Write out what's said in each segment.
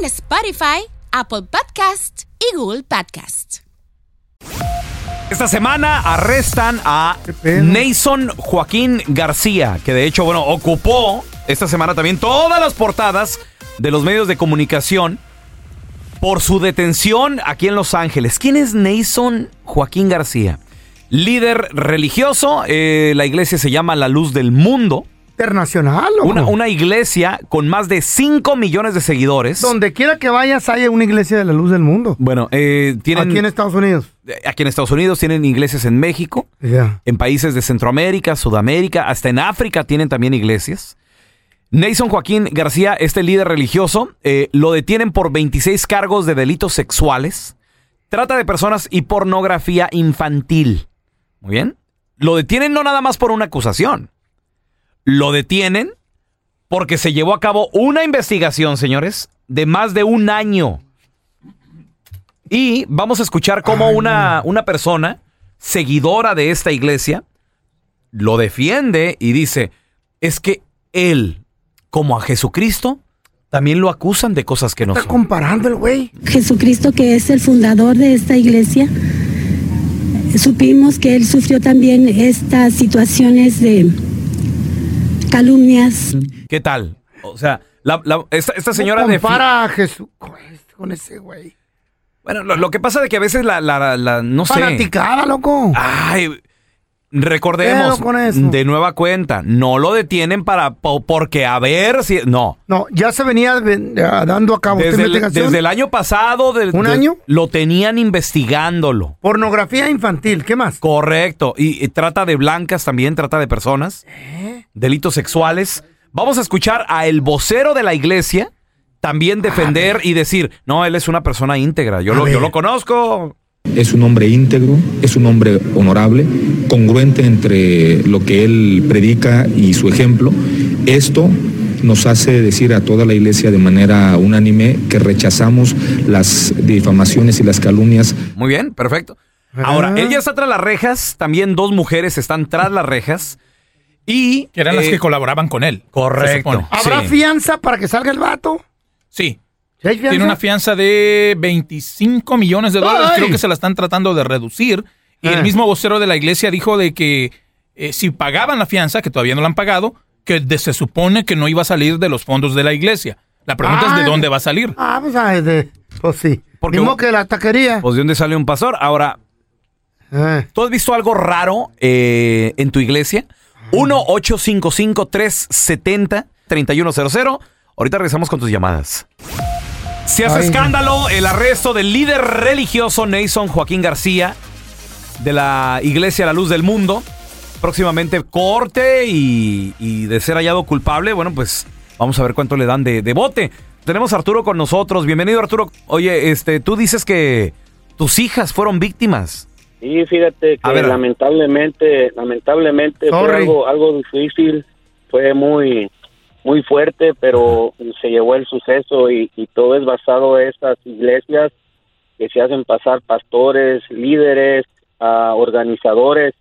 en Spotify, Apple Podcast y Google Podcast. Esta semana arrestan a Nason Joaquín García, que de hecho, bueno, ocupó esta semana también todas las portadas de los medios de comunicación por su detención aquí en Los Ángeles. ¿Quién es Nason Joaquín García? Líder religioso, eh, la iglesia se llama La Luz del Mundo. Internacional, loco. Una, una iglesia con más de 5 millones de seguidores. Donde quiera que vayas, hay una iglesia de la luz del mundo. Bueno, eh, tienen... Aquí en Estados Unidos. Aquí en Estados Unidos tienen iglesias en México, en países de Centroamérica, Sudamérica, hasta en África tienen también iglesias. Nason Joaquín García, este líder religioso, eh, lo detienen por 26 cargos de delitos sexuales, trata de personas y pornografía infantil. Muy bien. Lo detienen no nada más por una acusación. Lo detienen porque se llevó a cabo una investigación, señores, de más de un año. Y vamos a escuchar cómo una, una persona seguidora de esta iglesia lo defiende y dice, es que él, como a Jesucristo, también lo acusan de cosas que no Está son. comparando el güey. Jesucristo, que es el fundador de esta iglesia, supimos que él sufrió también estas situaciones de calumnias. ¿Qué tal? O sea, la- la- esta, esta señora ¿Cómo defi- compara a Jesús con, este- con ese güey. Bueno, lo, lo que pasa de que a veces la, la- la- no sé. Fanaticada, loco. Ay, recordemos con eso. de nueva cuenta, no lo detienen para po- porque a ver si no. No, ya se venía dando a cabo Desde el, investigación. desde el año pasado, ¿Un de- año? lo tenían investigándolo. Pornografía infantil, ¿qué más? Correcto. Y, y trata de blancas también, trata de personas. ¿Eh? Delitos sexuales. Vamos a escuchar a el vocero de la iglesia también defender y decir, no, él es una persona íntegra. Yo, lo, yo lo conozco. Es un hombre íntegro, es un hombre honorable, congruente entre lo que él predica y su ejemplo. Esto nos hace decir a toda la iglesia de manera unánime que rechazamos las difamaciones y las calumnias Muy bien, perfecto. Ahora, Ah. él ya está tras las rejas. También dos mujeres están tras las rejas. Y. Que eran las eh, que colaboraban con él. Correcto. ¿Habrá Sí. fianza para que salga el vato? Sí. Tiene una fianza de 25 millones de dólares. ¡Ay! Creo que se la están tratando de reducir. Y Ah. el mismo vocero de la iglesia dijo de que eh, si pagaban la fianza, que todavía no la han pagado, que de- se supone que no iba a salir de los fondos de la iglesia. La pregunta es de dónde va a salir. Ah, pues, ah, de- pues sí. Porque- Mismo que la taquería. Pues de dónde sale un pastor. Ahora, Eh. ¿tú has visto algo raro eh, en tu iglesia? 1-855-370-3100. Ahorita regresamos con tus llamadas. Se hace Ay. escándalo el arresto del líder religioso Nason Joaquín García de la Iglesia La Luz del Mundo. Próximamente corte y, y de ser hallado culpable, bueno, pues vamos a ver cuánto le dan de, de bote. Tenemos a Arturo con nosotros. Bienvenido, Arturo. Oye, este, tú dices que tus hijas fueron víctimas. Y fíjate que ver. lamentablemente, lamentablemente fue algo, algo difícil, fue muy, muy fuerte, pero se llevó el suceso y, y todo es basado en estas iglesias que se hacen pasar pastores, líderes, organizadores.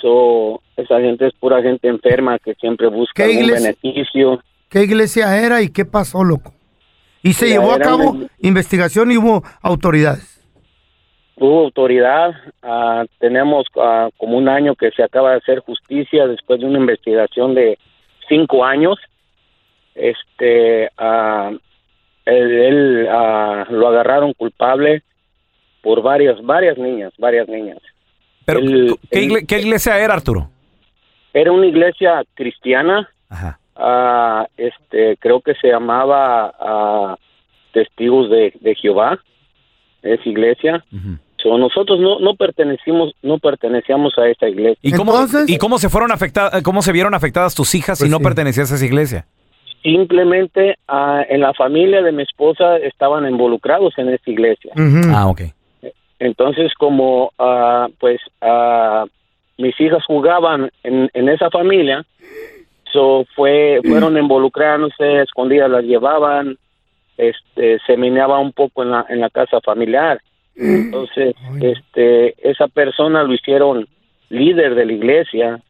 So, esa gente es pura gente enferma que siempre busca ¿Qué algún iglesia? beneficio. ¿Qué iglesia era y qué pasó, loco? Y se Mira, llevó a cabo investigación y hubo autoridades. Hubo autoridad, ah, tenemos ah, como un año que se acaba de hacer justicia después de una investigación de cinco años. Este, ah, él, él, lo agarraron culpable por varias, varias niñas, varias niñas. Pero, Él- ¿qué, él- igle- qué iglesia era, Arturo? Era una iglesia cristiana, Ajá. este, creo que se llamaba Testigos de, de Jehová, esa iglesia. So, nosotros no, no pertenecimos, no pertenecíamos a esta iglesia. ¿Y cómo, ¿Y cómo se fueron afectadas, cómo se vieron afectadas tus hijas si no pertenecías a esa iglesia? Simplemente ah, en la familia de mi esposa estaban involucrados en esta iglesia. Ah, ok. Entonces, como ah, pues ah, mis hijas jugaban en, en esa familia, so fue fueron involucrándose, escondidas las llevaban, este se meneaba un poco en la en la casa familiar. Entonces, este esa persona lo hicieron líder de la iglesia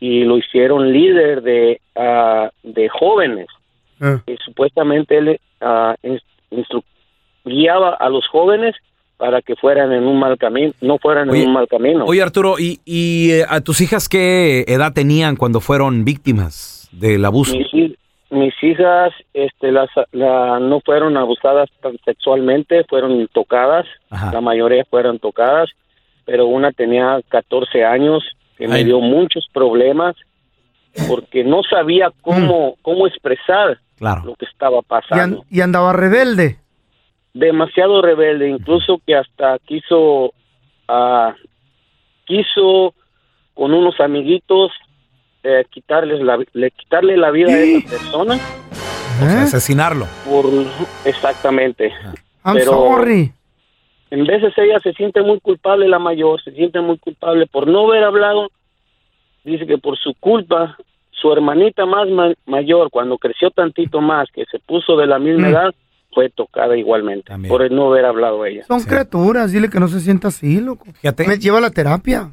y lo hicieron líder de ah, de jóvenes. Y supuestamente él ah, instru- guiaba a los jóvenes para que fueran en un mal camino, no fueran en un mal camino. Oye, Arturo, ¿y, y, eh, a tus hijas qué edad tenían cuando fueron víctimas del abuso? mis, mis hijas este las la- no fueron abusadas tan sexualmente fueron tocadas la mayoría fueron tocadas pero una tenía 14 años que me dio muchos problemas porque no sabía cómo cómo expresar Claro. lo que estaba Y, an- pasando y andaba rebelde. demasiado rebelde incluso que hasta quiso ah, quiso con unos amiguitos eh, quitarles la le, quitarle la vida a esa persona O sea, asesinarlo. por exactamente I'm pero sorry. en veces ella se siente muy culpable la mayor se siente muy culpable por no haber hablado dice que por su culpa su hermanita más ma- mayor cuando creció tantito más que se puso de la misma Mm. edad fue tocada igualmente por el no haber hablado ella Son criaturas, dile que no se sienta así, loco. Fíjate. Me lleva a la terapia.